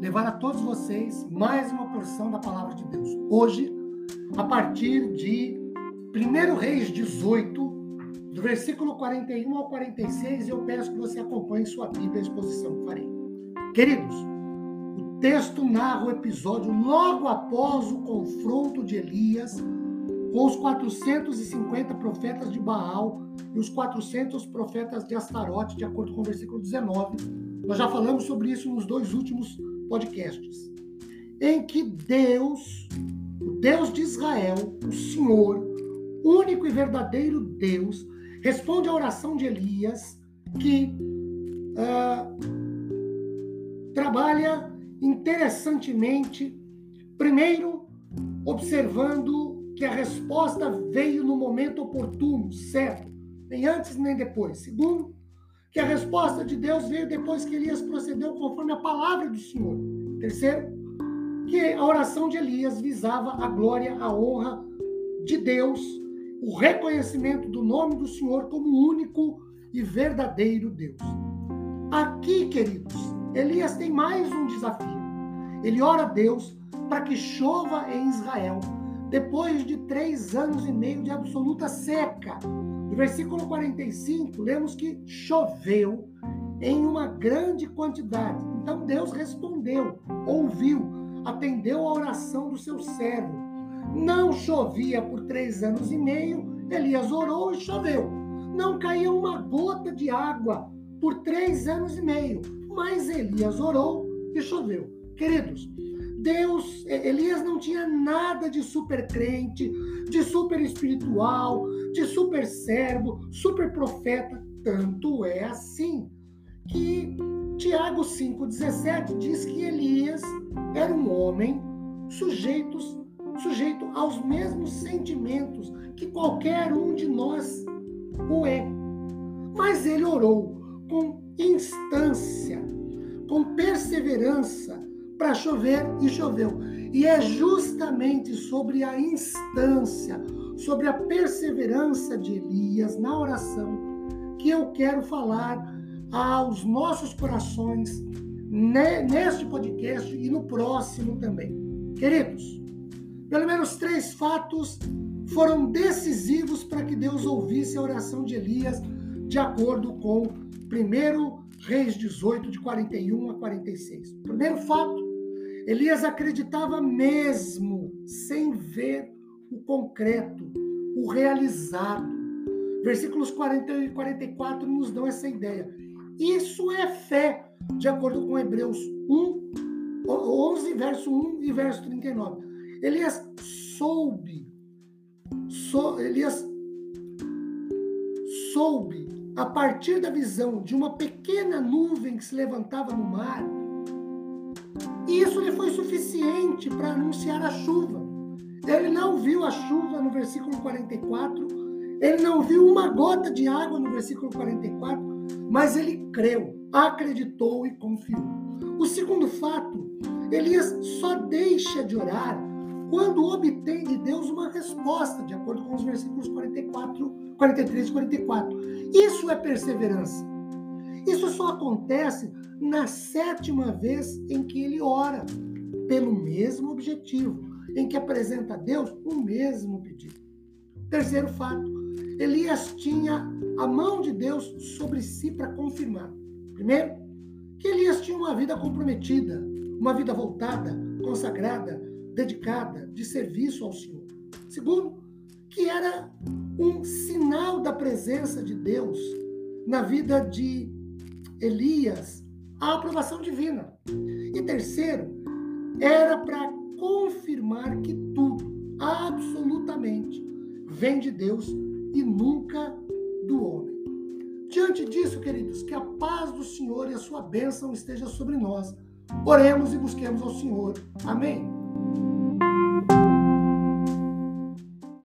levar a todos vocês mais uma porção da palavra de Deus. Hoje, a partir de 1 Reis 18, do versículo 41 ao 46, eu peço que você acompanhe sua Bíblia, a exposição que farei. Queridos, o texto narra o episódio logo após o confronto de Elias com os 450 profetas de Baal e os 400 profetas de Astarote, de acordo com o versículo 19. Nós já falamos sobre isso nos dois últimos podcasts, em que Deus, o Deus de Israel, o Senhor, único e verdadeiro Deus, responde à oração de Elias, que uh, trabalha interessantemente, primeiro, observando que a resposta veio no momento oportuno, certo, nem antes nem depois. Segundo, que a resposta de Deus veio depois que Elias procedeu conforme a palavra do Senhor. Terceiro, que a oração de Elias visava a glória, a honra de Deus, o reconhecimento do nome do Senhor como único e verdadeiro Deus. Aqui, queridos, Elias tem mais um desafio. Ele ora a Deus para que chova em Israel, depois de três anos e meio de absoluta seca. No versículo 45, lemos que choveu em uma grande quantidade. Então Deus respondeu, ouviu, atendeu a oração do seu servo. Não chovia por três anos e meio, Elias orou e choveu. Não caía uma gota de água por três anos e meio, mas Elias orou e choveu. Queridos, Deus, Elias não tinha nada de super crente, de super espiritual, de super servo, super profeta. Tanto é assim que Tiago 5,17 diz que Elias era um homem sujeito aos mesmos sentimentos que qualquer um de nós o é. Mas ele orou com instância, com perseverança, para chover e choveu. E é justamente sobre a instância, sobre a perseverança de Elias na oração que eu quero falar aos nossos corações neste podcast e no próximo também. Queridos, pelo menos três fatos foram decisivos para que Deus ouvisse a oração de Elias, de acordo com 1 Reis 18, de 41 a 46. Primeiro fato, Elias acreditava mesmo, sem ver o concreto, o realizado. Versículos 40 e 44 nos dão essa ideia. Isso é fé, de acordo com Hebreus 1, 11, verso 1 e verso 39. Elias soube, so, Elias soube, a partir da visão de uma pequena nuvem que se levantava no mar, e isso lhe foi suficiente para anunciar a chuva. Ele não viu a chuva no versículo 44, ele não viu uma gota de água no versículo 44, mas ele creu, acreditou e confiou. O segundo fato, Elias só deixa de orar quando obtém de Deus uma resposta, de acordo com os versículos 44, 43 e 44. Isso é perseverança. Isso só acontece na sétima vez em que ele ora, pelo mesmo objetivo, em que apresenta a Deus o mesmo pedido. Terceiro fato, Elias tinha a mão de Deus sobre si para confirmar. Primeiro, que Elias tinha uma vida comprometida, uma vida voltada, consagrada, dedicada, de serviço ao Senhor. Segundo, que era um sinal da presença de Deus na vida de Elias a aprovação divina. E terceiro, era para confirmar que tudo, absolutamente, vem de Deus e nunca do homem. Diante disso, queridos, que a paz do Senhor e a sua bênção esteja sobre nós. Oremos e busquemos ao Senhor. Amém.